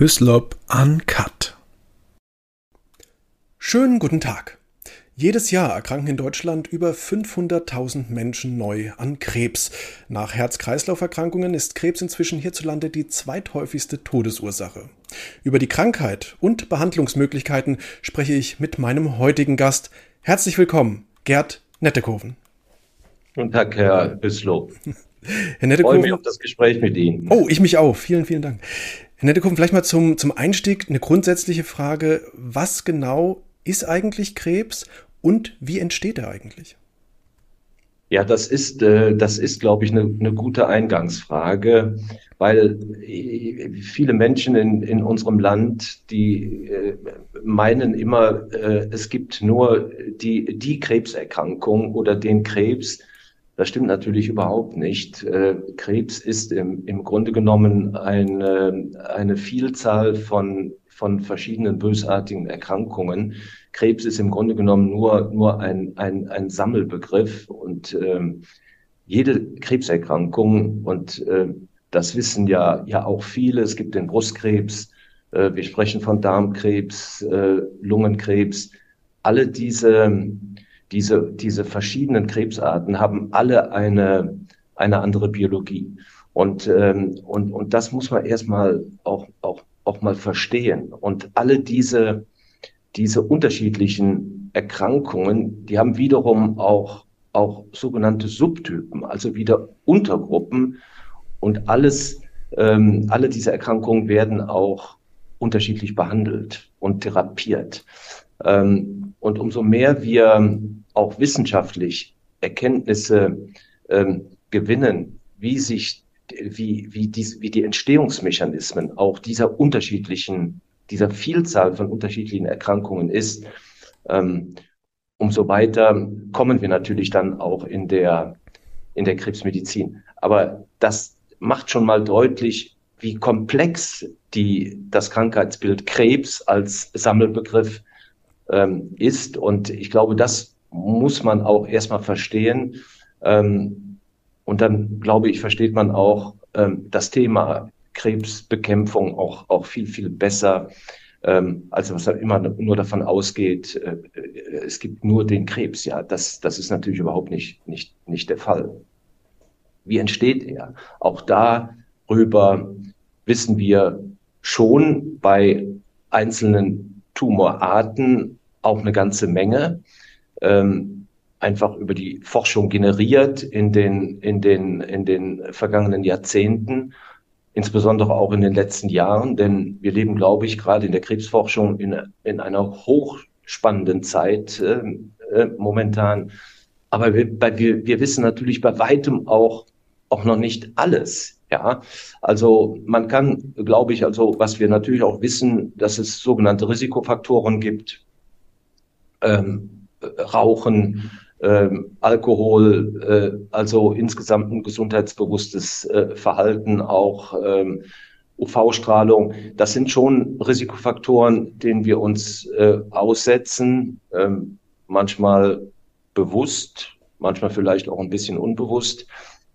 Hyslop Uncut. Schönen guten Tag. Jedes Jahr erkranken in Deutschland über 500.000 Menschen neu an Krebs. Nach Herz-Kreislauf-Erkrankungen ist Krebs inzwischen hierzulande die zweithäufigste Todesursache. Über die Krankheit und Behandlungsmöglichkeiten spreche ich mit meinem heutigen Gast. Herzlich willkommen, Gerd Nettekoven. Guten Tag, Herr Büslow. Herr Nettekoven. Ich freue mich auf das Gespräch mit Ihnen. Oh, ich mich auch. Vielen, vielen Dank. Herr Nettekoven, vielleicht mal zum, zum Einstieg eine grundsätzliche Frage. Was genau ist eigentlich Krebs und wie entsteht er eigentlich? Ja, das ist, äh, das ist, glaube ich, eine, eine gute Eingangsfrage, weil äh, viele Menschen in, in unserem Land, die äh, meinen immer, es gibt nur die, die Krebserkrankung oder den Krebs, das stimmt natürlich überhaupt nicht. Äh, Krebs ist im, im Grunde genommen eine, eine Vielzahl von, von verschiedenen bösartigen Erkrankungen. Krebs ist im Grunde genommen nur, nur ein, ein, ein Sammelbegriff und ähm, jede Krebserkrankung, und äh, das wissen ja, ja auch viele, es gibt den Brustkrebs, äh, wir sprechen von Darmkrebs, äh, Lungenkrebs, alle diese diese, diese verschiedenen Krebsarten haben alle eine, eine andere Biologie. Und, ähm, und, und das muss man erstmal auch, auch, auch mal verstehen. Und alle diese, diese unterschiedlichen Erkrankungen, die haben wiederum auch, auch sogenannte Subtypen, also wieder Untergruppen. Und alles, ähm, alle diese Erkrankungen werden auch unterschiedlich behandelt und therapiert. Ähm, und umso mehr wir auch wissenschaftlich Erkenntnisse ähm, gewinnen, wie sich, wie, wie, dies, wie die Entstehungsmechanismen auch dieser unterschiedlichen, dieser Vielzahl von unterschiedlichen Erkrankungen ist, ähm, umso weiter kommen wir natürlich dann auch in der, in der Krebsmedizin. Aber das macht schon mal deutlich, wie komplex die, das Krankheitsbild Krebs als Sammelbegriff ähm, ist. Und ich glaube, das muss man auch erstmal verstehen. Ähm, und dann, glaube ich, versteht man auch ähm, das Thema Krebsbekämpfung auch, auch viel, viel besser, ähm, als was immer nur davon ausgeht, äh, es gibt nur den Krebs. Ja, das, das ist natürlich überhaupt nicht, nicht, nicht der Fall. Wie entsteht er? Auch darüber wissen wir schon bei einzelnen Tumorarten auch eine ganze Menge, ähm, einfach über die Forschung generiert in den, in den, in den vergangenen Jahrzehnten, insbesondere auch in den letzten Jahren, denn wir leben, glaube ich, gerade in der Krebsforschung in, in einer hochspannenden Zeit äh, äh, momentan. Aber wir, wir, wir wissen natürlich bei weitem auch, auch noch nicht alles. Ja, also man kann, glaube ich, also was wir natürlich auch wissen, dass es sogenannte Risikofaktoren gibt, ähm, Rauchen, ähm, Alkohol, äh, also insgesamt ein gesundheitsbewusstes äh, Verhalten, auch ähm, UV-Strahlung. Das sind schon Risikofaktoren, denen wir uns äh, aussetzen, ähm, manchmal bewusst, manchmal vielleicht auch ein bisschen unbewusst.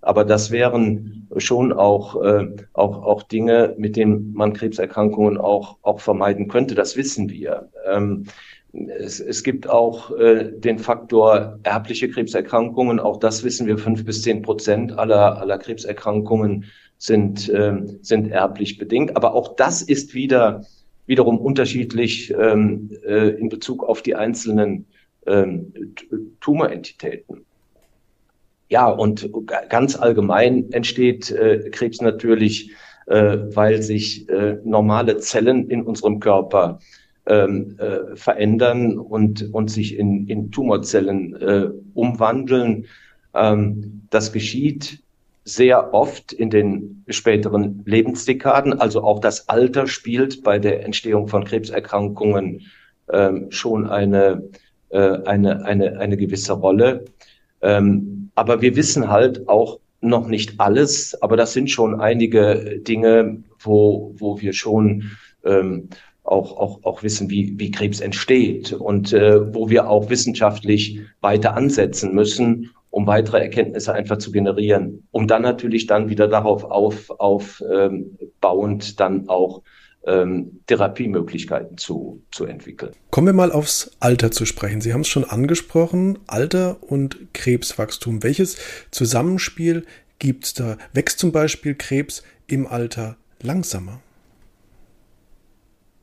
Aber das wären schon auch, äh, auch, auch Dinge, mit denen man Krebserkrankungen auch, auch vermeiden könnte. Das wissen wir. Ähm, es, es gibt auch äh, den Faktor erbliche Krebserkrankungen. Auch das wissen wir. Fünf bis zehn Prozent aller, aller Krebserkrankungen sind, äh, sind erblich bedingt. Aber auch das ist wieder wiederum unterschiedlich ähm, äh, in Bezug auf die einzelnen ähm, Tumorentitäten. Ja, und ganz allgemein entsteht äh, Krebs natürlich, äh, weil sich äh, normale Zellen in unserem Körper ähm, äh, verändern und, und sich in, in Tumorzellen äh, umwandeln. Ähm, das geschieht sehr oft in den späteren Lebensdekaden. Also auch das Alter spielt bei der Entstehung von Krebserkrankungen ähm, schon eine, äh, eine, eine, eine gewisse Rolle. Ähm, aber wir wissen halt auch noch nicht alles, aber das sind schon einige Dinge, wo, wo wir schon ähm, auch, auch, auch wissen, wie, wie Krebs entsteht und äh, wo wir auch wissenschaftlich weiter ansetzen müssen, um weitere Erkenntnisse einfach zu generieren, um dann natürlich dann wieder darauf auf, aufbauend ähm, dann auch ähm, Therapiemöglichkeiten zu, zu entwickeln. Kommen wir mal aufs Alter zu sprechen. Sie haben es schon angesprochen, Alter und Krebswachstum. Welches Zusammenspiel gibt es da? Wächst zum Beispiel Krebs im Alter langsamer?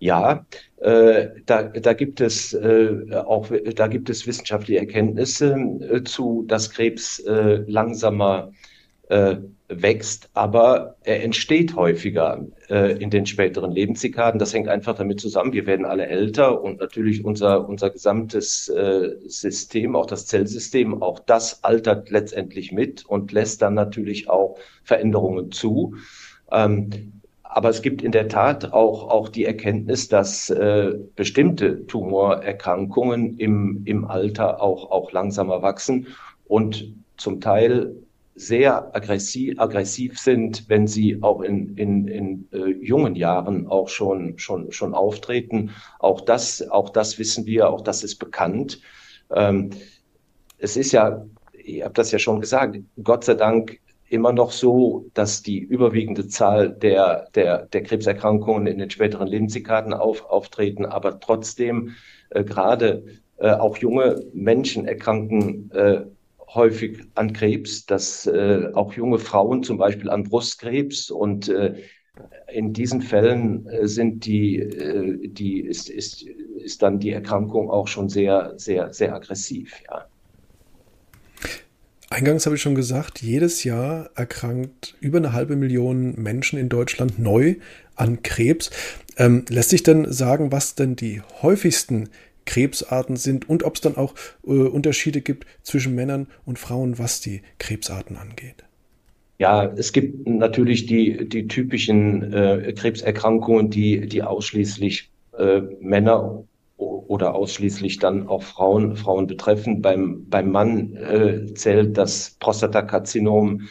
Ja, äh, da, da gibt es äh, auch da gibt es wissenschaftliche Erkenntnisse äh, zu, dass Krebs äh, langsamer äh, wächst, aber er entsteht häufiger äh, in den späteren Lebensdekaden. Das hängt einfach damit zusammen. Wir werden alle älter und natürlich unser unser gesamtes System, auch das Zellsystem, auch das altert letztendlich mit und lässt dann natürlich auch Veränderungen zu. Ähm, aber es gibt in der Tat auch, auch die Erkenntnis, dass äh, bestimmte Tumorerkrankungen im, im Alter auch, auch langsamer wachsen und zum Teil sehr aggressiv, aggressiv sind, wenn sie auch in, in, in äh, jungen Jahren auch schon, schon, schon auftreten. Auch das, auch das wissen wir, auch das ist bekannt. Ähm, es ist ja, ich habe das ja schon gesagt, Gott sei Dank immer noch so, dass die überwiegende Zahl der, der, der Krebserkrankungen in den späteren Lebensdekaden auf, auftreten, aber trotzdem äh, gerade äh, auch junge Menschen erkranken äh, häufig an Krebs, dass äh, auch junge Frauen zum Beispiel an Brustkrebs und äh, in diesen Fällen äh, sind die, äh, die ist, ist, ist dann die Erkrankung auch schon sehr, sehr, sehr aggressiv, ja. Eingangs habe ich schon gesagt, jedes Jahr erkrankt über eine halbe Million Menschen in Deutschland neu an Krebs. Ähm, lässt sich denn sagen, was denn die häufigsten Krebsarten sind und ob es dann auch äh, Unterschiede gibt zwischen Männern und Frauen, was die Krebsarten angeht? Ja, es gibt natürlich die, die typischen äh, Krebserkrankungen, die, die ausschließlich äh, Männer oder ausschließlich dann auch Frauen, Frauen betreffen. Beim, beim Mann äh, zählt das Prostatakarzinom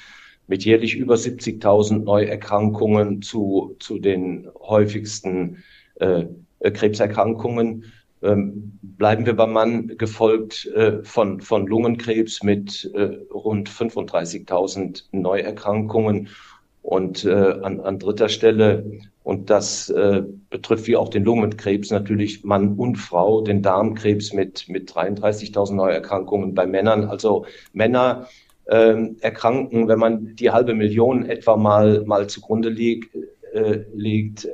mit jährlich über 70.000 Neuerkrankungen zu, zu den häufigsten äh, Krebserkrankungen. Ähm, bleiben wir beim Mann, gefolgt äh, von, von Lungenkrebs mit äh, rund 35.000 Neuerkrankungen. Und äh, an, an dritter Stelle und das äh, betrifft wie auch den Lungenkrebs natürlich Mann und Frau, den Darmkrebs mit, mit 33.000 Neuerkrankungen bei Männern. Also Männer äh, erkranken, wenn man die halbe Million etwa mal, mal zugrunde liegt, äh, liegt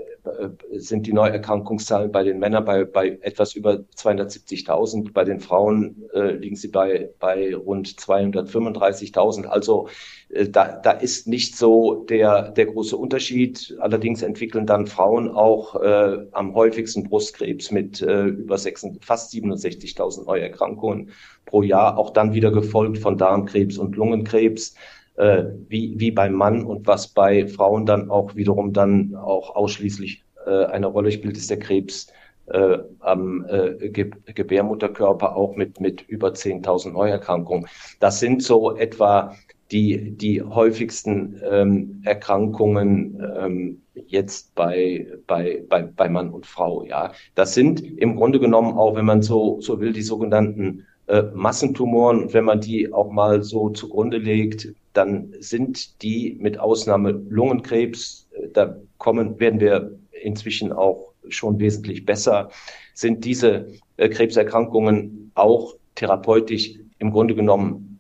sind die Neuerkrankungszahlen bei den Männern bei, bei etwas über 270.000. Bei den Frauen äh, liegen sie bei, bei rund 235.000. Also äh, da, da ist nicht so der, der große Unterschied. Allerdings entwickeln dann Frauen auch äh, am häufigsten Brustkrebs mit äh, über 6, fast 67.000 Neuerkrankungen pro Jahr. Auch dann wieder gefolgt von Darmkrebs und Lungenkrebs äh, wie, wie beim Mann und was bei Frauen dann auch wiederum dann auch ausschließlich äh, eine Rolle spielt, ist der Krebs äh, am äh, Ge Gebärmutterkörper auch mit, mit über 10.000 Neuerkrankungen. Das sind so etwa die, die häufigsten ähm, Erkrankungen ähm, jetzt bei, bei, bei, bei Mann und Frau. Ja, das sind im Grunde genommen auch, wenn man so, so will, die sogenannten äh, Massentumoren. Und wenn man die auch mal so zugrunde legt, dann sind die mit Ausnahme Lungenkrebs, äh, da kommen, werden wir inzwischen auch schon wesentlich besser, sind diese äh, Krebserkrankungen auch therapeutisch im Grunde genommen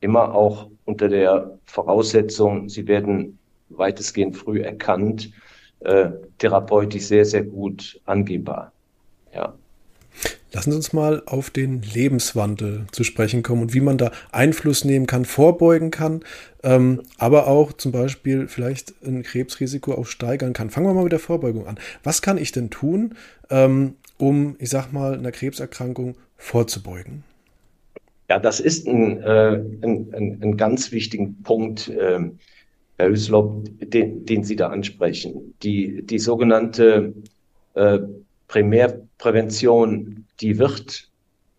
immer auch unter der Voraussetzung, sie werden weitestgehend früh erkannt, äh, therapeutisch sehr, sehr gut angehbar. Ja. Lassen Sie uns mal auf den Lebenswandel zu sprechen kommen und wie man da Einfluss nehmen kann, vorbeugen kann, ähm, aber auch zum Beispiel vielleicht ein Krebsrisiko auch steigern kann. Fangen wir mal mit der Vorbeugung an. Was kann ich denn tun, ähm, um, ich sag mal, einer Krebserkrankung vorzubeugen? Ja, das ist ein, äh, ein, ein, ein ganz wichtigen Punkt, äh, Herr Hüslop, den, den Sie da ansprechen. Die, die sogenannte äh, Primärprävention, die wird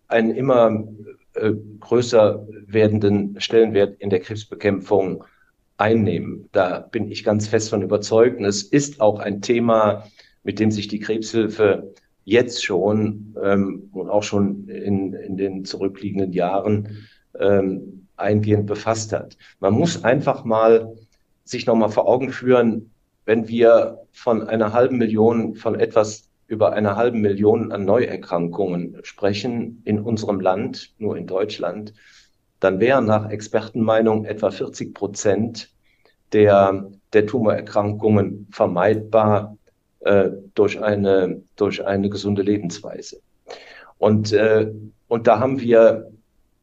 einen immer äh, größer werdenden Stellenwert in der Krebsbekämpfung einnehmen. Da bin ich ganz fest von überzeugt. Und es ist auch ein Thema, mit dem sich die Krebshilfe jetzt schon ähm, und auch schon in, in den zurückliegenden Jahren ähm, eingehend befasst hat. Man muss einfach mal sich nochmal vor Augen führen, wenn wir von einer halben Million, von etwas über einer halben Million an Neuerkrankungen sprechen in unserem Land, nur in Deutschland, dann wären nach Expertenmeinung etwa 40 Prozent der, der Tumorerkrankungen vermeidbar äh, durch, eine, durch eine gesunde Lebensweise. Und, äh, und da haben wir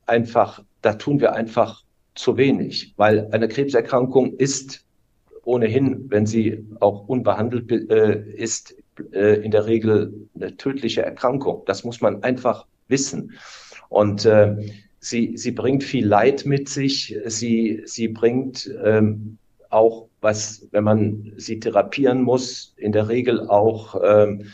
einfach, da tun wir einfach zu wenig, weil eine Krebserkrankung ist ohnehin, wenn sie auch unbehandelt äh, ist, äh, in der Regel eine tödliche Erkrankung. Das muss man einfach wissen. Und äh, sie, sie bringt viel Leid mit sich. Sie, sie bringt ähm, auch was, wenn man sie therapieren muss, in der Regel auch ähm,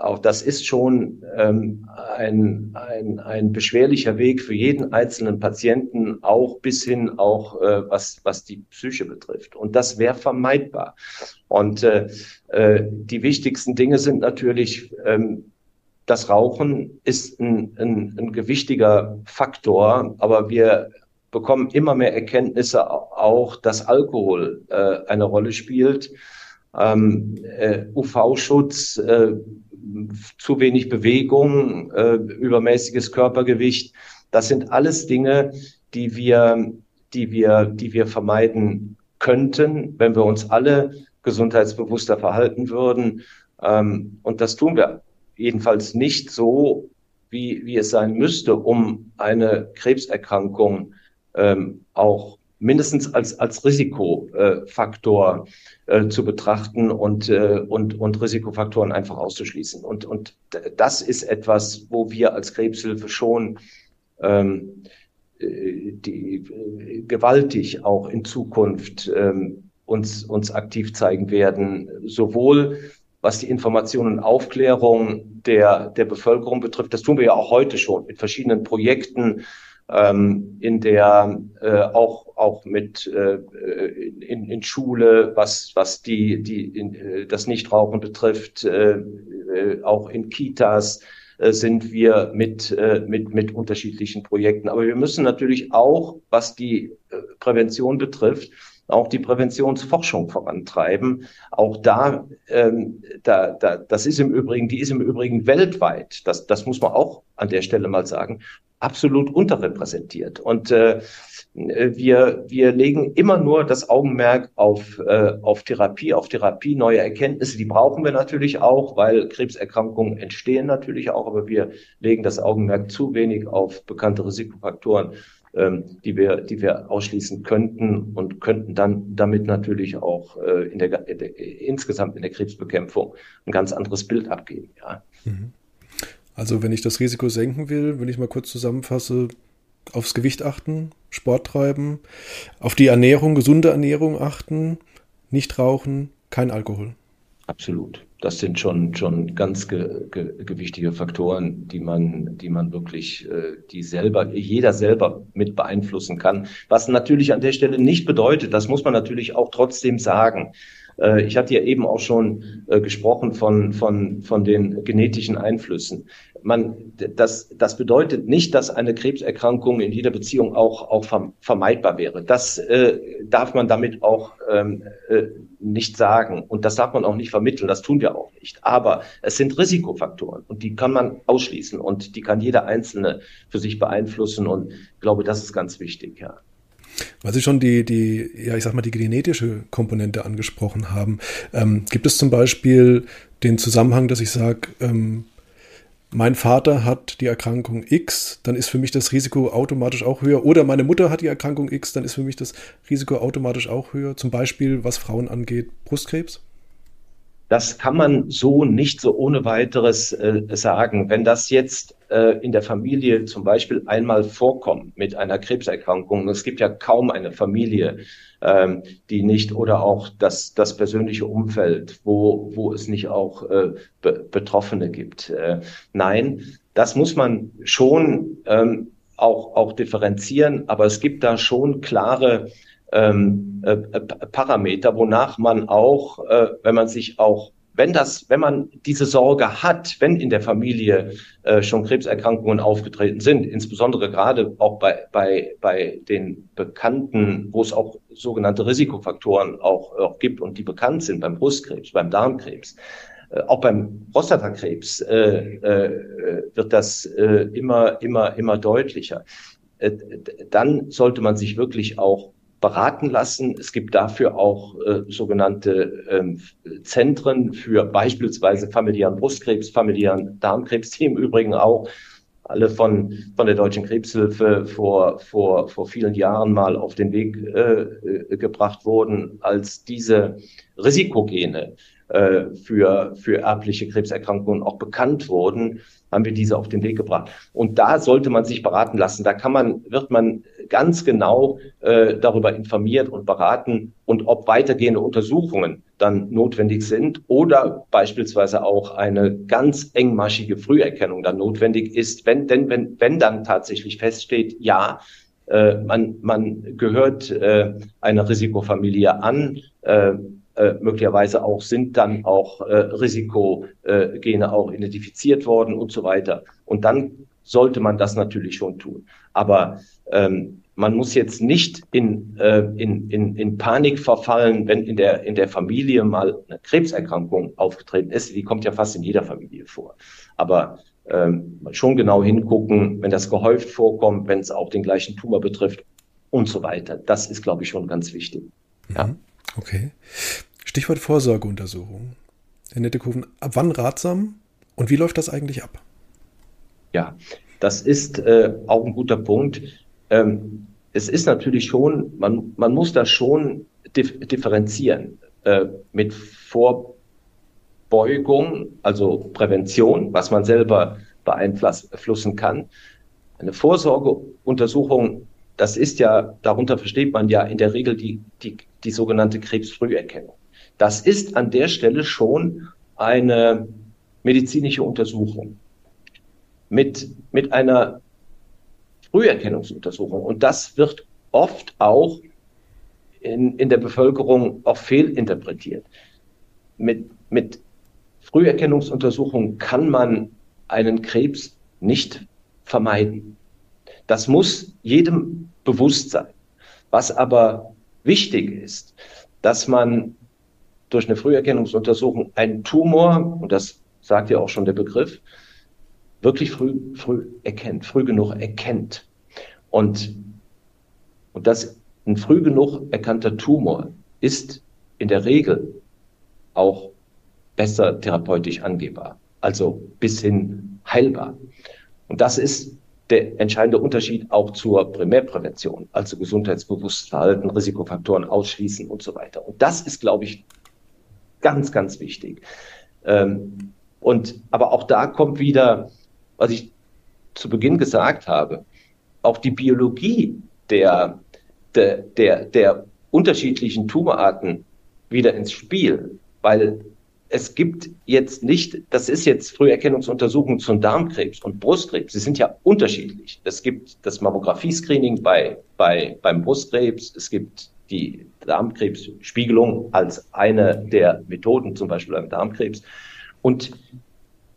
auch das ist schon ähm, ein, ein, ein beschwerlicher Weg für jeden einzelnen Patienten, auch bis hin auch äh, was, was die Psyche betrifft. Und das wäre vermeidbar. Und äh, äh, die wichtigsten Dinge sind natürlich, ähm, das Rauchen ist ein, ein, ein gewichtiger Faktor, aber wir bekommen immer mehr Erkenntnisse auch, dass Alkohol äh, eine Rolle spielt. Ähm, äh, UV-Schutz, äh, zu wenig Bewegung, äh, übermäßiges Körpergewicht. Das sind alles Dinge, die wir, die wir, die wir vermeiden könnten, wenn wir uns alle gesundheitsbewusster verhalten würden. Ähm, und das tun wir jedenfalls nicht so, wie, wie es sein müsste, um eine Krebserkrankung ähm, auch mindestens als, als Risikofaktor äh, zu betrachten und, äh, und, und Risikofaktoren einfach auszuschließen. Und, und das ist etwas, wo wir als Krebshilfe schon ähm, äh, die, äh, gewaltig auch in Zukunft ähm, uns, uns aktiv zeigen werden, sowohl was die Information und Aufklärung der, der Bevölkerung betrifft. Das tun wir ja auch heute schon mit verschiedenen Projekten, ähm, in der äh, auch auch mit äh, in, in Schule, was was die die in, äh, das Nichtrauchen betrifft, äh, äh, auch in Kitas äh, sind wir mit mit mit unterschiedlichen Projekten. Aber wir müssen natürlich auch, was die Prävention betrifft, auch die Präventionsforschung vorantreiben. Auch da, ähm, da, da, das ist im Übrigen, die ist im Übrigen weltweit, das, das muss man auch an der Stelle mal sagen, absolut unterrepräsentiert. Und äh, wir, wir legen immer nur das Augenmerk auf, äh, auf Therapie, auf Therapie, neue Erkenntnisse. Die brauchen wir natürlich auch, weil Krebserkrankungen entstehen natürlich auch, aber wir legen das Augenmerk zu wenig auf bekannte Risikofaktoren, die wir, die wir ausschließen könnten und könnten dann damit natürlich auch äh, in der, in der, insgesamt in der Krebsbekämpfung ein ganz anderes Bild abgeben. Ja. Mhm. Also wenn ich das Risiko senken will, wenn ich mal kurz zusammenfasse, aufs Gewicht achten, Sport treiben, auf die Ernährung, gesunde Ernährung achten, nicht rauchen, kein Alkohol. Absolut. Das sind schon, schon ganz ge, ge, gewichtige Faktoren, die man, die man wirklich, äh, die selber, jeder selber mit beeinflussen kann. Was natürlich an der Stelle nicht bedeutet, das muss man natürlich auch trotzdem sagen, äh, ich hatte ja eben auch schon äh, gesprochen von, von, von den genetischen Einflüssen. Man, das, das bedeutet nicht, dass eine Krebserkrankung in jeder Beziehung auch, auch vermeidbar wäre. Das äh, darf man damit auch ähm, äh, nicht sagen und das darf man auch nicht vermitteln. Das tun wir auch nicht. Aber es sind Risikofaktoren und die kann man ausschließen und die kann jeder Einzelne für sich beeinflussen und ich glaube, das ist ganz wichtig, ja. Weil Sie schon die, die, ja, ich sag mal, die genetische Komponente angesprochen haben. Ähm, gibt es zum Beispiel den Zusammenhang, dass ich sage, ähm, mein Vater hat die Erkrankung X, dann ist für mich das Risiko automatisch auch höher. Oder meine Mutter hat die Erkrankung X, dann ist für mich das Risiko automatisch auch höher. Zum Beispiel, was Frauen angeht, Brustkrebs? Das kann man so nicht so ohne weiteres äh, sagen. Wenn das jetzt äh, in der Familie zum Beispiel einmal vorkommt mit einer Krebserkrankung, es gibt ja kaum eine Familie, ähm, die nicht oder auch das, das persönliche Umfeld, wo, wo es nicht auch äh, Be Betroffene gibt. Äh, nein, das muss man schon ähm, auch, auch differenzieren, aber es gibt da schon klare ähm, äh, Parameter, wonach man auch, äh, wenn man sich auch wenn das, wenn man diese Sorge hat, wenn in der Familie äh, schon Krebserkrankungen aufgetreten sind, insbesondere gerade auch bei, bei, bei den Bekannten, wo es auch sogenannte Risikofaktoren auch, auch gibt und die bekannt sind, beim Brustkrebs, beim Darmkrebs, äh, auch beim Prostatakrebs äh, äh, wird das äh, immer, immer, immer deutlicher. Äh, dann sollte man sich wirklich auch beraten lassen. Es gibt dafür auch äh, sogenannte ähm, Zentren für beispielsweise familiären Brustkrebs, familiären Darmkrebs, die im Übrigen auch alle von, von der Deutschen Krebshilfe vor, vor, vor vielen Jahren mal auf den Weg äh, äh gebracht wurden, als diese Risikogene äh, für, für erbliche Krebserkrankungen auch bekannt wurden, haben wir diese auf den Weg gebracht. Und da sollte man sich beraten lassen. Da kann man, wird man ganz genau äh, darüber informiert und beraten und ob weitergehende Untersuchungen dann notwendig sind oder beispielsweise auch eine ganz engmaschige Früherkennung dann notwendig ist, wenn denn wenn wenn dann tatsächlich feststeht, ja, äh, man man gehört äh, einer Risikofamilie an. Äh, äh, möglicherweise auch sind dann auch äh, Risikogene auch identifiziert worden und so weiter. Und dann sollte man das natürlich schon tun. Aber ähm, man muss jetzt nicht in, äh, in, in, in Panik verfallen, wenn in der, in der Familie mal eine Krebserkrankung aufgetreten ist. Die kommt ja fast in jeder Familie vor. Aber ähm, schon genau hingucken, wenn das gehäuft vorkommt, wenn es auch den gleichen Tumor betrifft und so weiter. Das ist, glaube ich, schon ganz wichtig. Ja. Okay. Stichwort Vorsorgeuntersuchung. Herr Nettekoven, ab wann ratsam und wie läuft das eigentlich ab? Ja, das ist äh, auch ein guter Punkt. Ähm, es ist natürlich schon, man, man muss das schon dif differenzieren äh, mit Vorbeugung, also Prävention, was man selber beeinflussen kann. Eine Vorsorgeuntersuchung, das ist ja, darunter versteht man ja in der Regel die, die, die sogenannte Krebsfrüherkennung. Das ist an der Stelle schon eine medizinische Untersuchung mit, mit einer Früherkennungsuntersuchung. Und das wird oft auch in, in der Bevölkerung auch fehlinterpretiert. Mit, mit Früherkennungsuntersuchungen kann man einen Krebs nicht vermeiden. Das muss jedem bewusst sein. Was aber wichtig ist, dass man durch eine Früherkennungsuntersuchung einen Tumor, und das sagt ja auch schon der Begriff, wirklich früh, früh erkennt, früh genug erkennt. Und, und das ein früh genug erkannter Tumor ist in der Regel auch besser therapeutisch angehbar, also bis hin heilbar. Und das ist der entscheidende Unterschied auch zur Primärprävention, also gesundheitsbewusstes Verhalten, Risikofaktoren ausschließen und so weiter. Und das ist, glaube ich, ganz, ganz wichtig. Ähm, und aber auch da kommt wieder was ich zu Beginn gesagt habe, auch die Biologie der, der, der, der unterschiedlichen Tumorarten wieder ins Spiel, weil es gibt jetzt nicht, das ist jetzt Früherkennungsuntersuchung zum Darmkrebs und Brustkrebs. Sie sind ja unterschiedlich. Es gibt das Mammographie-Screening bei, bei, beim Brustkrebs. Es gibt die Darmkrebsspiegelung als eine der Methoden, zum Beispiel beim Darmkrebs. Und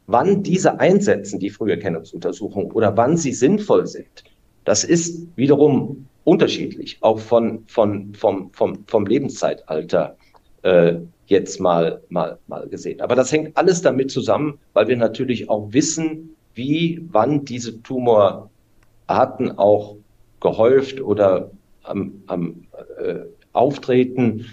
Wann diese einsetzen, die Früherkennungsuntersuchungen, oder wann sie sinnvoll sind, das ist wiederum unterschiedlich, auch von, von, vom, vom, vom Lebenszeitalter äh, jetzt mal, mal, mal gesehen. Aber das hängt alles damit zusammen, weil wir natürlich auch wissen, wie, wann diese Tumorarten auch gehäuft oder am, am äh, auftreten.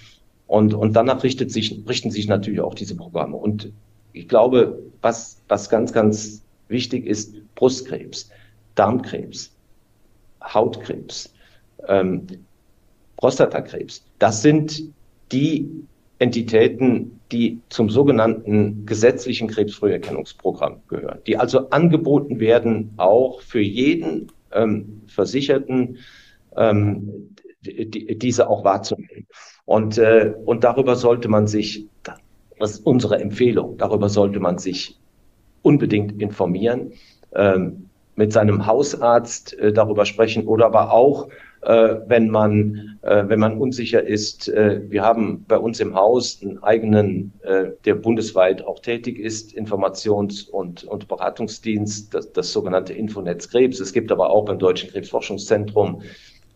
Und, und danach richtet sich, richten sich natürlich auch diese Programme. Und ich glaube, was, was ganz, ganz wichtig ist, Brustkrebs, Darmkrebs, Hautkrebs, ähm, Prostatakrebs, das sind die Entitäten, die zum sogenannten gesetzlichen Krebsfrüherkennungsprogramm gehören, die also angeboten werden, auch für jeden ähm, Versicherten ähm, die, diese auch wahrzunehmen. Und, äh, und darüber sollte man sich das ist unsere Empfehlung. Darüber sollte man sich unbedingt informieren. Ähm, mit seinem Hausarzt äh, darüber sprechen oder aber auch, äh, wenn man, äh, wenn man unsicher ist. Äh, wir haben bei uns im Haus einen eigenen, äh, der bundesweit auch tätig ist, Informations- und, und Beratungsdienst, das, das sogenannte Infonetz Krebs. Es gibt aber auch beim Deutschen Krebsforschungszentrum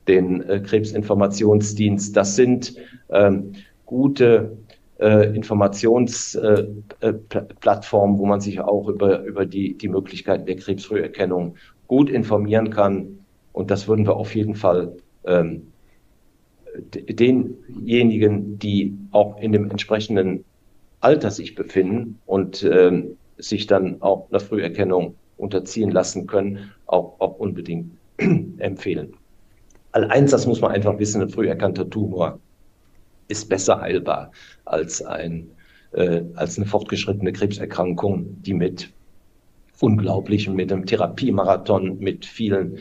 den äh, Krebsinformationsdienst. Das sind ähm, gute äh, Informationsplattformen, äh, wo man sich auch über, über die, die Möglichkeiten der Krebsfrüherkennung gut informieren kann. Und das würden wir auf jeden Fall ähm, denjenigen, die auch in dem entsprechenden Alter sich befinden und ähm, sich dann auch einer Früherkennung unterziehen lassen können, auch, auch unbedingt empfehlen. All eins, das muss man einfach wissen, ein früh erkannter Tumor ist besser heilbar als, ein, äh, als eine fortgeschrittene Krebserkrankung, die mit unglaublichem, mit einem Therapiemarathon, mit vielen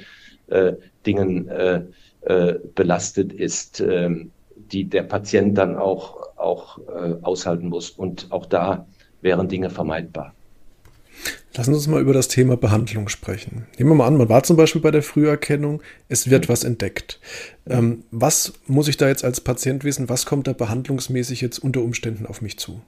äh, Dingen äh, äh, belastet ist, äh, die der Patient dann auch, auch äh, aushalten muss. Und auch da wären Dinge vermeidbar. Lassen Sie uns mal über das Thema Behandlung sprechen. Nehmen wir mal an, man war zum Beispiel bei der Früherkennung, es wird mhm. was entdeckt. Ähm, was muss ich da jetzt als Patient wissen? Was kommt da behandlungsmäßig jetzt unter Umständen auf mich zu?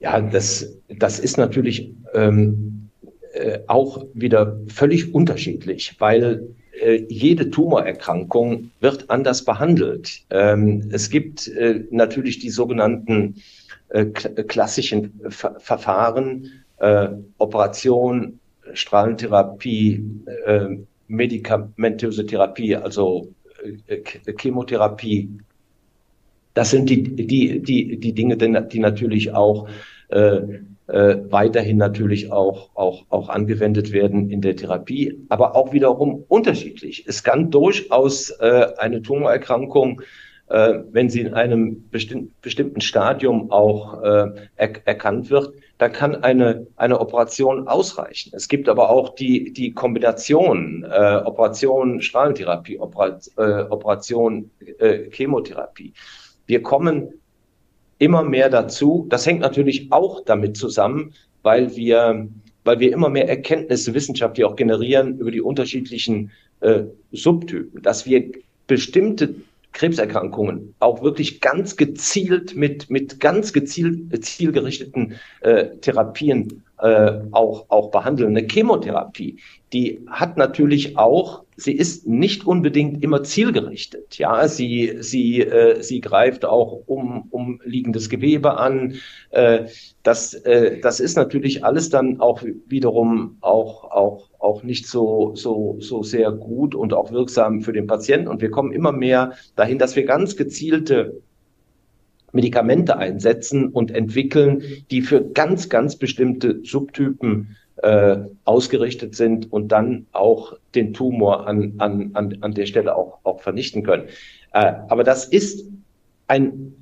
Ja, das, das ist natürlich ähm, äh, auch wieder völlig unterschiedlich, weil äh, jede Tumorerkrankung wird anders behandelt. Ähm, es gibt äh, natürlich die sogenannten äh, klassischen Ver Verfahren, äh, Operation, Strahlentherapie, äh, medikamentöse Therapie, also äh, Chemotherapie. Das sind die, die, die, die Dinge, die natürlich auch äh, äh, weiterhin natürlich auch, auch, auch angewendet werden in der Therapie, aber auch wiederum unterschiedlich. Es kann durchaus äh, eine Tumorerkrankung äh, wenn sie in einem bestimmten, bestimmten Stadium auch äh, er, erkannt wird, da kann eine, eine Operation ausreichen. Es gibt aber auch die, die Kombination äh, Operation Strahlentherapie, Opera, äh, Operation äh, Chemotherapie. Wir kommen immer mehr dazu. Das hängt natürlich auch damit zusammen, weil wir, weil wir immer mehr Erkenntnisse wissenschaftlich auch generieren über die unterschiedlichen äh, Subtypen, dass wir bestimmte Krebserkrankungen auch wirklich ganz gezielt mit, mit ganz gezielt zielgerichteten äh, Therapien äh, auch, auch behandeln. Eine Chemotherapie, die hat natürlich auch, sie ist nicht unbedingt immer zielgerichtet. Ja, sie, sie, äh, sie greift auch um, umliegendes Gewebe an. Äh, das, äh, das ist natürlich alles dann auch wiederum auch, auch, auch nicht so, so, so sehr gut und auch wirksam für den Patienten. Und wir kommen immer mehr dahin, dass wir ganz gezielte Medikamente einsetzen und entwickeln, die für ganz, ganz bestimmte Subtypen äh, ausgerichtet sind und dann auch den Tumor an, an, an, an der Stelle auch, auch vernichten können. Äh, aber das ist ein,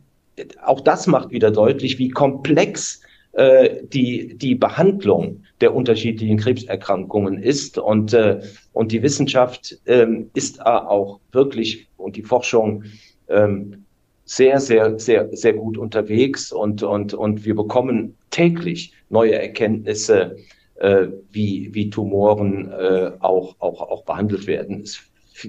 auch das macht wieder deutlich, wie komplex äh, die, die Behandlung der unterschiedlichen Krebserkrankungen ist. Und, äh, und die Wissenschaft ähm, ist auch wirklich und die Forschung ähm, sehr, sehr, sehr, sehr gut unterwegs und, und, und wir bekommen täglich neue Erkenntnisse, äh, wie, wie Tumoren äh, auch, auch, auch behandelt werden. Es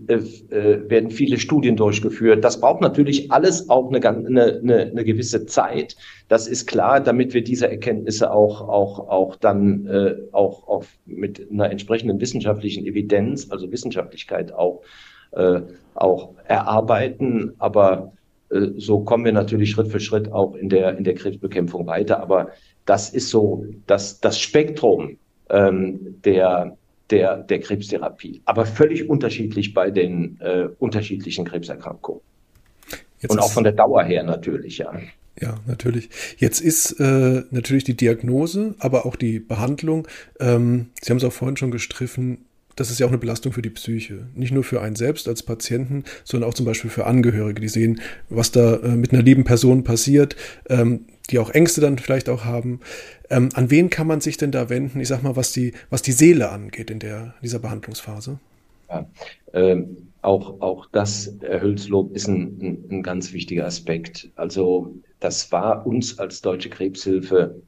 äh, äh, werden viele Studien durchgeführt. Das braucht natürlich alles auch eine, eine, eine, gewisse Zeit. Das ist klar, damit wir diese Erkenntnisse auch, auch, auch dann äh, auch, auch mit einer entsprechenden wissenschaftlichen Evidenz, also Wissenschaftlichkeit auch, äh, auch erarbeiten. Aber äh, so kommen wir natürlich Schritt für Schritt auch in der, in der Krebsbekämpfung weiter. Aber das ist so das, das Spektrum ähm, der, der, der Krebstherapie. Aber völlig unterschiedlich bei den äh, unterschiedlichen Krebserkrankungen. Jetzt Und auch von der Dauer her natürlich, ja. Ja, natürlich. Jetzt ist äh, natürlich die Diagnose, aber auch die Behandlung. Ähm, Sie haben es auch vorhin schon gestriffen, das ist ja auch eine Belastung für die Psyche. Nicht nur für einen selbst als Patienten, sondern auch zum Beispiel für Angehörige, die sehen, was da äh, mit einer lieben Person passiert, ähm, die auch Ängste dann vielleicht auch haben. Ähm, an wen kann man sich denn da wenden? Ich sag mal, was die, was die Seele angeht in der, dieser Behandlungsphase. Ja, ähm, auch, auch das, Herr Hülslob, ist ein, ein, ein ganz wichtiger Aspekt. Also, das war uns als Deutsche Krebshilfe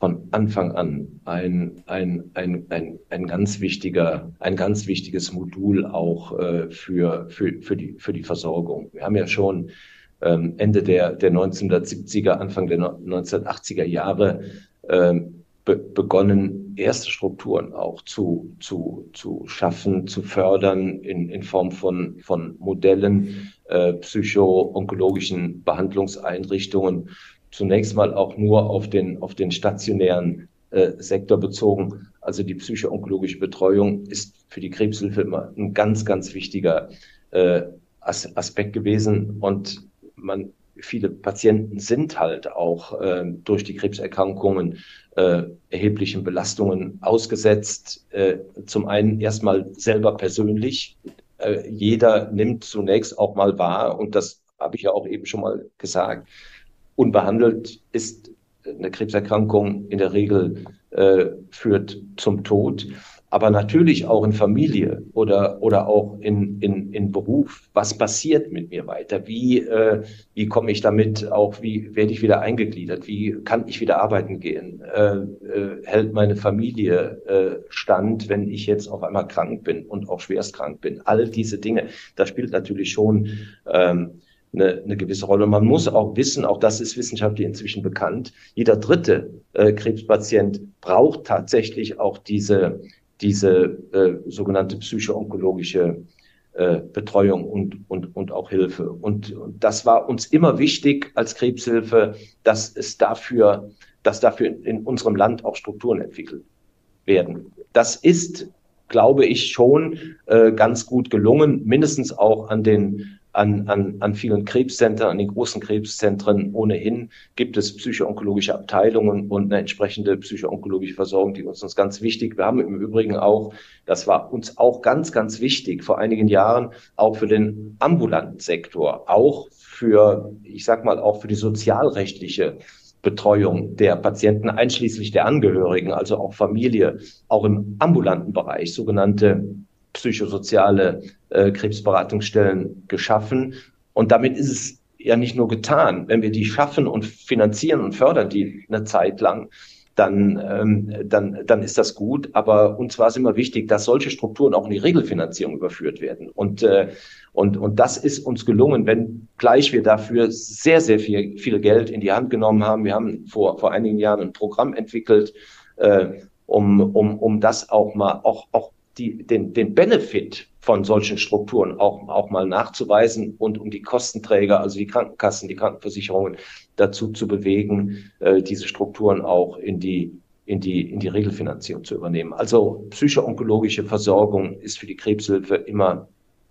von Anfang an ein, ein, ein, ein, ein ganz wichtiger, ein ganz wichtiges Modul auch äh, für, für, für, die, für die Versorgung. Wir haben ja schon ähm, Ende der, der 1970er, Anfang der 1980er Jahre ähm, be begonnen, erste Strukturen auch zu, zu, zu schaffen, zu fördern in, in Form von, von Modellen, äh, psycho-onkologischen Behandlungseinrichtungen, zunächst mal auch nur auf den, auf den stationären äh, Sektor bezogen. Also die psycho-onkologische Betreuung ist für die Krebshilfe immer ein ganz, ganz wichtiger äh, As Aspekt gewesen. Und man, viele Patienten sind halt auch äh, durch die Krebserkrankungen äh, erheblichen Belastungen ausgesetzt. Äh, zum einen erstmal selber persönlich. Äh, jeder nimmt zunächst auch mal wahr, und das habe ich ja auch eben schon mal gesagt, unbehandelt ist eine Krebserkrankung in der Regel äh, führt zum Tod aber natürlich auch in Familie oder, oder auch in, in, in Beruf. Was passiert mit mir weiter? Wie, äh, wie komme ich damit auch, wie werde ich wieder eingegliedert? Wie kann ich wieder arbeiten gehen? Äh, äh, hält meine Familie äh, stand, wenn ich jetzt auf einmal krank bin und auch schwerst krank bin? All diese Dinge, das spielt natürlich schon ähm, eine, eine gewisse Rolle. Man muss auch wissen, auch das ist wissenschaftlich inzwischen bekannt, jeder dritte äh, Krebspatient braucht tatsächlich auch diese diese äh, sogenannte psychoonkologische äh, Betreuung und, und, und auch Hilfe. Und, und das war uns immer wichtig als Krebshilfe, dass es dafür, dass dafür in, in unserem Land auch Strukturen entwickelt werden. Das ist, glaube ich, schon äh, ganz gut gelungen, mindestens auch an den an, an, an vielen Krebszentren, an den großen Krebszentren ohnehin gibt es psychoonkologische Abteilungen und eine entsprechende psychoonkologische Versorgung, die uns, uns ganz wichtig. Wir haben im Übrigen auch, das war uns auch ganz, ganz wichtig vor einigen Jahren, auch für den ambulanten Sektor, auch für, ich sag mal, auch für die sozialrechtliche Betreuung der Patienten, einschließlich der Angehörigen, also auch Familie, auch im ambulanten Bereich, sogenannte psychosoziale äh, Krebsberatungsstellen geschaffen. Und damit ist es ja nicht nur getan. Wenn wir die schaffen und finanzieren und fördern die eine Zeit lang, dann, ähm, dann, dann ist das gut. Aber uns war es immer wichtig, dass solche Strukturen auch in die Regelfinanzierung überführt werden. Und, äh, und, und das ist uns gelungen, wenn gleich wir dafür sehr, sehr viel, viel Geld in die Hand genommen haben. Wir haben vor, vor einigen Jahren ein Programm entwickelt, äh, um, um, um das auch mal auch, auch die, den, den Benefit von solchen Strukturen auch, auch mal nachzuweisen und um die Kostenträger, also die Krankenkassen, die Krankenversicherungen dazu zu bewegen, äh, diese Strukturen auch in die, in die, in die Regelfinanzierung zu übernehmen. Also psychoonkologische Versorgung ist für die Krebshilfe immer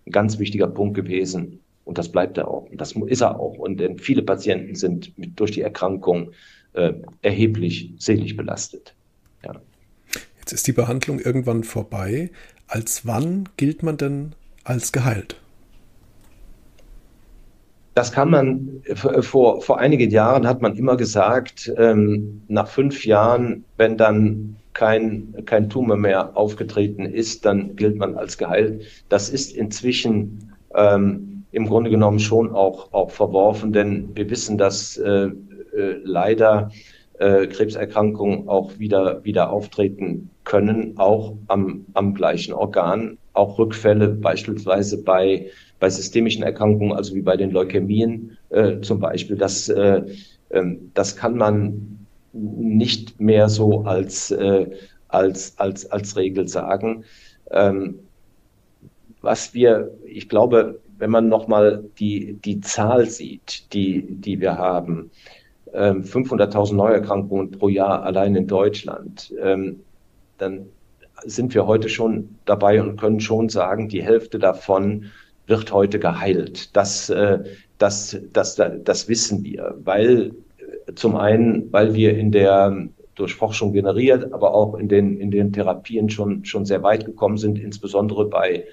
ein ganz wichtiger Punkt gewesen. Und das bleibt er auch. Und das ist er auch. Und denn viele Patienten sind mit, durch die Erkrankung äh, erheblich seelisch belastet. Ja. Ist die Behandlung irgendwann vorbei. Als wann gilt man denn als geheilt? Das kann man, vor, vor einigen Jahren hat man immer gesagt, ähm, nach fünf Jahren, wenn dann kein, kein Tumor mehr aufgetreten ist, dann gilt man als geheilt. Das ist inzwischen ähm, im Grunde genommen schon auch, auch verworfen, denn wir wissen, dass äh, äh, leider äh, Krebserkrankungen auch wieder, wieder auftreten können, auch am, am gleichen Organ. Auch Rückfälle beispielsweise bei, bei systemischen Erkrankungen, also wie bei den Leukämien äh, zum Beispiel, das, äh, äh, das kann man nicht mehr so als, äh, als, als, als Regel sagen. Ähm, was wir, ich glaube, wenn man nochmal die, die Zahl sieht, die, die wir haben, 500.000 ähm, Neuerkrankungen pro Jahr allein in Deutschland, ähm, dann sind wir heute schon dabei und können schon sagen, die Hälfte davon wird heute geheilt. Das, äh, das, das, das wissen wir, weil äh, zum einen, weil wir in der durch Forschung generiert, aber auch in den, in den Therapien schon, schon sehr weit gekommen sind, insbesondere bei,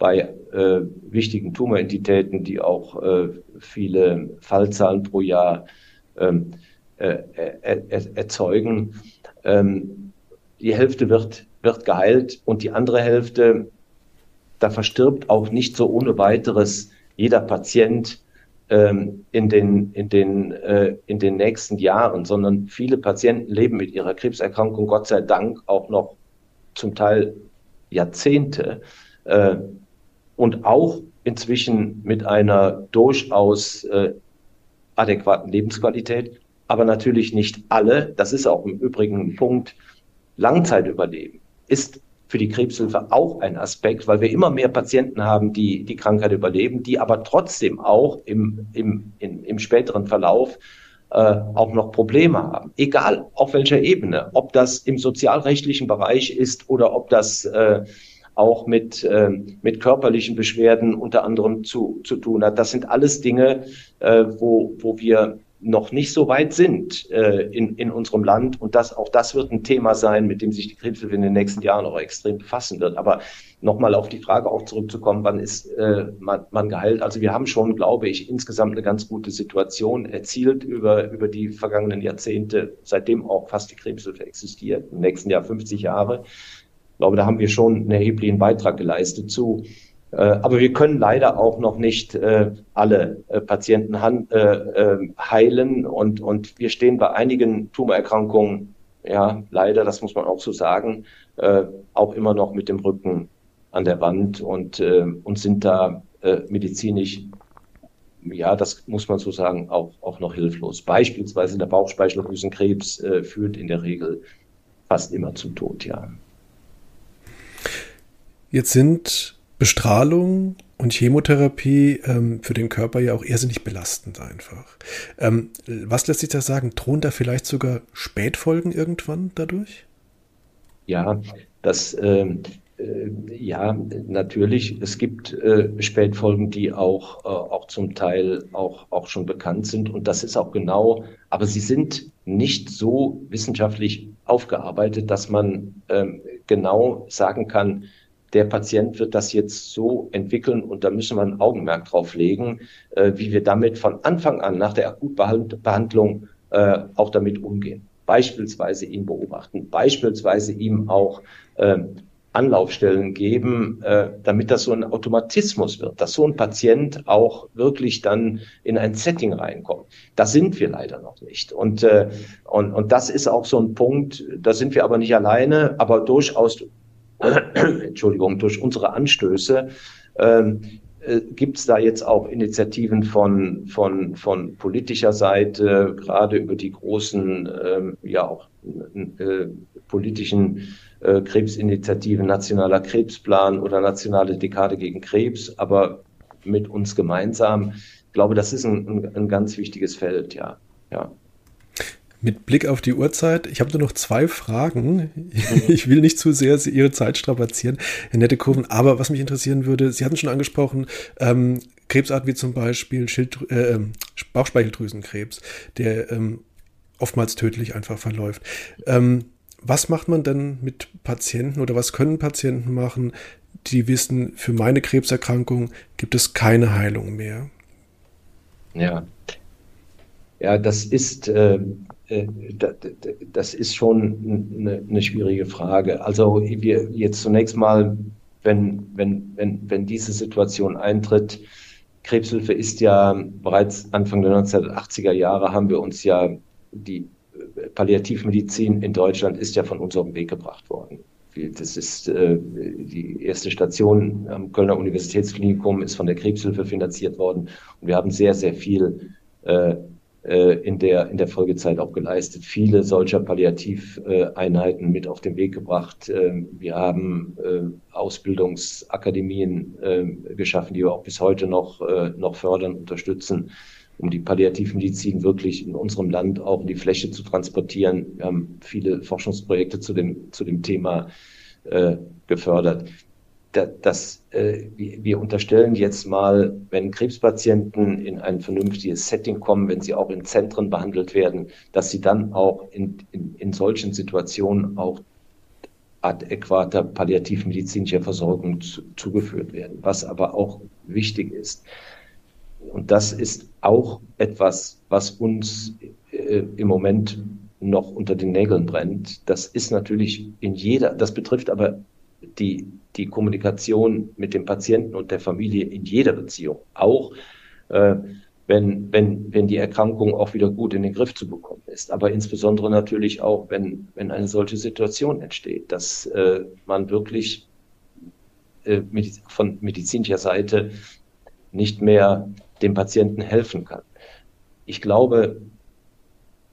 bei äh, wichtigen Tumorentitäten, die auch viele Fallzahlen pro Jahr ähm, äh, äh, äh, erzeugen. Ähm, die Hälfte wird, wird geheilt und die andere Hälfte, da verstirbt auch nicht so ohne weiteres jeder Patient ähm, in den, in den, äh, in den nächsten Jahren, sondern viele Patienten leben mit ihrer Krebserkrankung Gott sei Dank auch noch zum Teil Jahrzehnte äh, und auch inzwischen mit einer durchaus äh, adäquaten Lebensqualität, aber natürlich nicht alle. Das ist auch im Übrigen ein Punkt. Langzeitüberleben ist für die Krebshilfe auch ein Aspekt, weil wir immer mehr Patienten haben, die die Krankheit überleben, die aber trotzdem auch im, im, im, im späteren Verlauf äh, auch noch Probleme haben. Egal auf welcher Ebene, ob das im sozialrechtlichen Bereich ist oder ob das äh, auch mit, äh, mit körperlichen Beschwerden unter anderem zu, zu tun hat. Das sind alles Dinge, äh, wo, wo wir noch nicht so weit sind äh, in, in unserem Land. Und das, auch das wird ein Thema sein, mit dem sich die Krebshilfe in den nächsten Jahren auch extrem befassen wird. Aber nochmal auf die Frage auch zurückzukommen, wann ist äh, man, man geheilt? Also wir haben schon, glaube ich, insgesamt eine ganz gute Situation erzielt über, über die vergangenen Jahrzehnte, seitdem auch fast die Krebshilfe existiert. Im nächsten Jahr 50 Jahre. Ich glaube, da haben wir schon einen erheblichen Beitrag geleistet zu. Äh, aber wir können leider auch noch nicht äh, alle äh, Patienten heilen und, und wir stehen bei einigen Tumorerkrankungen, ja, leider, das muss man auch so sagen, auch immer noch mit dem Rücken an der Wand und, und sind da medizinisch, ja, das muss man so sagen, auch, auch noch hilflos. Beispielsweise der Bauchspeicheldrüsenkrebs führt in der Regel fast immer zum Tod, ja. Jetzt sind Bestrahlung und Chemotherapie ähm, für den Körper ja auch irrsinnig belastend einfach. Ähm, was lässt sich da sagen? Drohen da vielleicht sogar Spätfolgen irgendwann dadurch? Ja, das ähm, äh, ja natürlich. Es gibt äh, Spätfolgen, die auch äh, auch zum Teil auch auch schon bekannt sind und das ist auch genau. Aber sie sind nicht so wissenschaftlich aufgearbeitet, dass man ähm, genau sagen kann, der Patient wird das jetzt so entwickeln und da müssen wir ein Augenmerk drauf legen, äh, wie wir damit von Anfang an nach der Akutbehandlung äh, auch damit umgehen. Beispielsweise ihn beobachten, beispielsweise ihm auch äh, Anlaufstellen geben, äh, damit das so ein Automatismus wird, dass so ein Patient auch wirklich dann in ein Setting reinkommt. Da sind wir leider noch nicht. Und, äh, und, und das ist auch so ein Punkt, da sind wir aber nicht alleine, aber durchaus Entschuldigung, durch unsere Anstöße ähm, äh, gibt es da jetzt auch Initiativen von, von, von politischer Seite, gerade über die großen, ähm, ja auch äh, politischen äh, Krebsinitiativen, nationaler Krebsplan oder nationale Dekade gegen Krebs, aber mit uns gemeinsam. Ich glaube, das ist ein, ein, ein ganz wichtiges Feld, ja. ja. Mit Blick auf die Uhrzeit, ich habe nur noch zwei Fragen. Ich will nicht zu sehr Ihre Zeit strapazieren, Herr Nettekoven, aber was mich interessieren würde, Sie hatten schon angesprochen, ähm, Krebsarten wie zum Beispiel Schild, äh, ähm, Bauchspeicheldrüsenkrebs, der ähm, oftmals tödlich einfach verläuft. Ähm, was macht man denn mit Patienten oder was können Patienten machen, die wissen, für meine Krebserkrankung gibt es keine Heilung mehr? Ja, ja, das ist äh, äh, das ist schon eine, eine, schwierige Frage. Also wir jetzt zunächst mal, wenn, wenn, wenn, wenn diese Situation eintritt, Krebshilfe ist ja bereits Anfang der 1980er Jahre haben wir uns ja die äh, Palliativmedizin in Deutschland ist ja von unserem Weg gebracht worden. Das ist äh, die erste Station am Kölner Universitätsklinikum ist von der Krebshilfe finanziert worden und wir haben sehr sehr viel äh, in der, in der Folgezeit auch geleistet. Viele solcher Palliativeinheiten mit auf den Weg gebracht. Ähm, wir haben äh, Ausbildungsakademien ähm, geschaffen, die wir auch bis heute noch, äh, noch fördern, unterstützen, um die Palliativmedizin wirklich in unserem Land auch in die Fläche zu transportieren. Wir haben viele Forschungsprojekte zu dem, zu dem Thema gefördert das, äh, wir unterstellen jetzt mal, wenn Krebspatienten in ein vernünftiges Setting kommen, wenn sie auch in Zentren behandelt werden, dass sie dann auch in, in, in solchen Situationen auch adäquater palliativmedizinischer Versorgung zu, zugeführt werden. Was aber auch wichtig ist, und das ist auch etwas, was uns äh, im Moment noch unter den Nägeln brennt. Das ist natürlich in jeder, das betrifft aber die die Kommunikation mit dem Patienten und der Familie in jeder Beziehung, auch äh, wenn, wenn, wenn die Erkrankung auch wieder gut in den Griff zu bekommen ist. Aber insbesondere natürlich auch, wenn, wenn eine solche Situation entsteht, dass äh, man wirklich äh, von medizinischer Seite nicht mehr dem Patienten helfen kann. Ich glaube,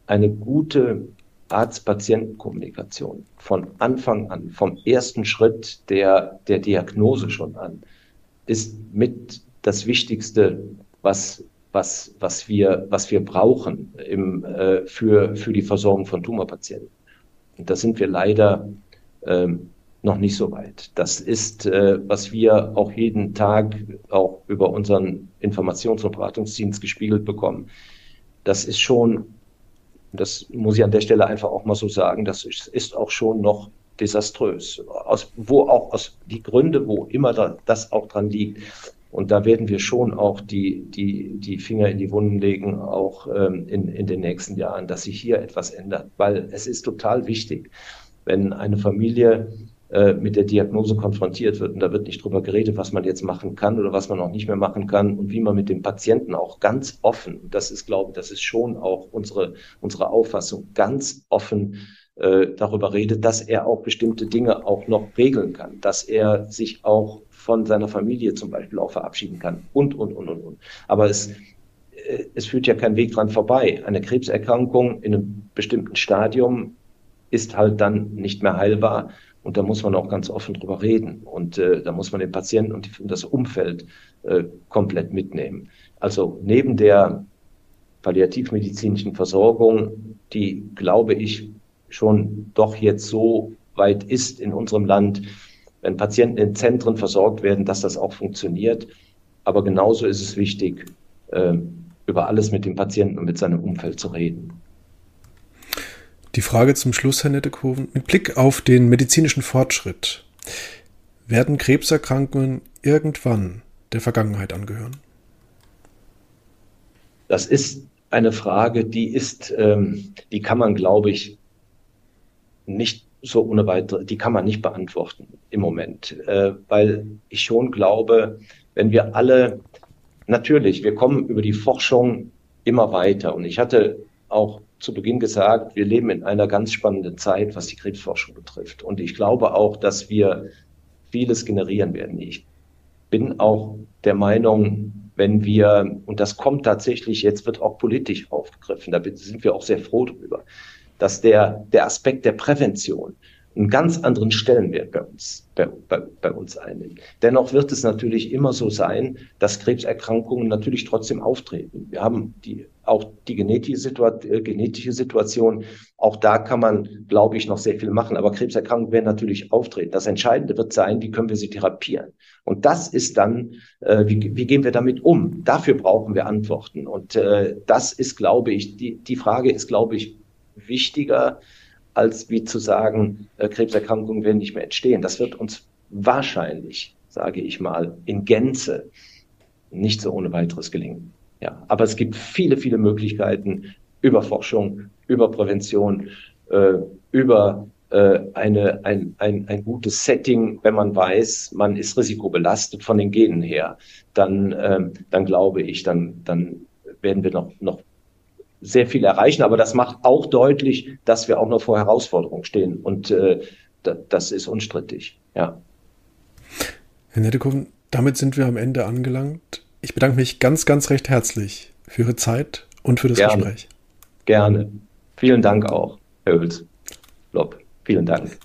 eine gute Arzt-Patienten-Kommunikation von Anfang an, vom ersten Schritt der, der Diagnose schon an, ist mit das Wichtigste, was, was, was, wir, was wir brauchen im, äh, für, für die Versorgung von Tumorpatienten. Und da sind wir leider ähm, noch nicht so weit. Das ist, äh, was wir auch jeden Tag auch über unseren Informations- und Beratungsdienst gespiegelt bekommen. Das ist schon, das muss ich an der Stelle einfach auch mal so sagen, das ist, ist auch schon noch desaströs. Aus, wo auch aus die Gründe, wo immer da, das auch dran liegt. Und da werden wir schon auch die, die, die Finger in die Wunden legen, auch ähm, in, in den nächsten Jahren, dass sich hier etwas ändert. Weil es ist total wichtig, wenn eine Familie äh, mit der Diagnose konfrontiert wird. Und da wird nicht drüber geredet, was man jetzt machen kann oder was man auch nicht mehr machen kann und wie man mit dem Patienten auch ganz offen, das ist, glaube ich, das ist schon auch unsere, unsere Auffassung, ganz offen äh, darüber redet, dass er auch bestimmte Dinge auch noch regeln kann, dass er sich auch von seiner Familie zum Beispiel auch verabschieden kann und, und, und, und, und. Aber es, äh, es führt ja kein Weg dran vorbei. Eine Krebserkrankung in einem bestimmten Stadium ist halt dann nicht mehr heilbar und da muss man auch ganz offen drüber reden. Und äh, da muss man den Patienten und, das Umfeld äh, komplett mitnehmen. Also neben der palliativmedizinischen Versorgung, die, glaube ich, schon doch jetzt so weit ist in unserem Land, wenn Patienten in Zentren versorgt werden, dass das auch funktioniert. Aber genauso ist es wichtig, äh, über alles mit dem Patienten und mit seinem Umfeld zu reden. Die Frage zum Schluss, Herr Nettekoven. Mit Blick auf den medizinischen Fortschritt, werden Krebserkrankungen irgendwann der Vergangenheit angehören? Das ist eine Frage, die ist, ähm, die kann man, glaube ich, nicht so ohne weitere, die kann man nicht beantworten im Moment, äh, weil ich schon glaube, wenn wir alle, natürlich, wir kommen über die Forschung immer weiter und ich hatte auch zu Beginn gesagt, wir leben in einer ganz spannenden Zeit, was die Krebsforschung betrifft. Und ich glaube auch, dass wir vieles generieren werden. Ich bin auch der Meinung, wenn wir, und das kommt tatsächlich, jetzt wird auch politisch aufgegriffen, da sind wir auch sehr froh drüber, dass der, der Aspekt der Prävention, einen ganz anderen Stellenwert bei uns, bei, bei, bei, uns einnimmt. Dennoch wird es natürlich immer so sein, dass Krebserkrankungen natürlich trotzdem auftreten. Wir haben die, auch die genetische, Situation, äh, genetische Situation, auch da kann man, glaube ich, noch sehr viel machen. Aber Krebserkrankungen werden natürlich auftreten. Das Entscheidende wird sein, wie können wir sie therapieren? Und das ist dann, äh, wie, wie gehen wir damit um? Dafür brauchen wir Antworten. Und äh, das ist, glaube ich, die, die Frage ist, glaube ich, wichtiger, als wie zu sagen, äh, Krebserkrankungen werden nicht mehr entstehen. Das wird uns wahrscheinlich, sage ich mal, in Gänze nicht so ohne weiteres gelingen. Ja, aber es gibt viele, viele Möglichkeiten über Forschung, über Prävention, äh, über äh, eine, ein, ein, ein gutes Setting, wenn man weiß, man ist risikobelastet von den Genen her, dann, ähm, dann glaube ich, dann, dann werden wir noch, noch sehr viel erreichen. Aber das macht auch deutlich, dass wir auch noch vor Herausforderungen stehen. Und äh, das ist unstrittig. Ja. Herr Nettekow, damit sind wir am Ende angelangt. Ich bedanke mich ganz, ganz recht herzlich für Ihre Zeit und für das Gerne. Gespräch. Gerne. Vielen Dank auch, Herr Hülslob. Vielen Dank.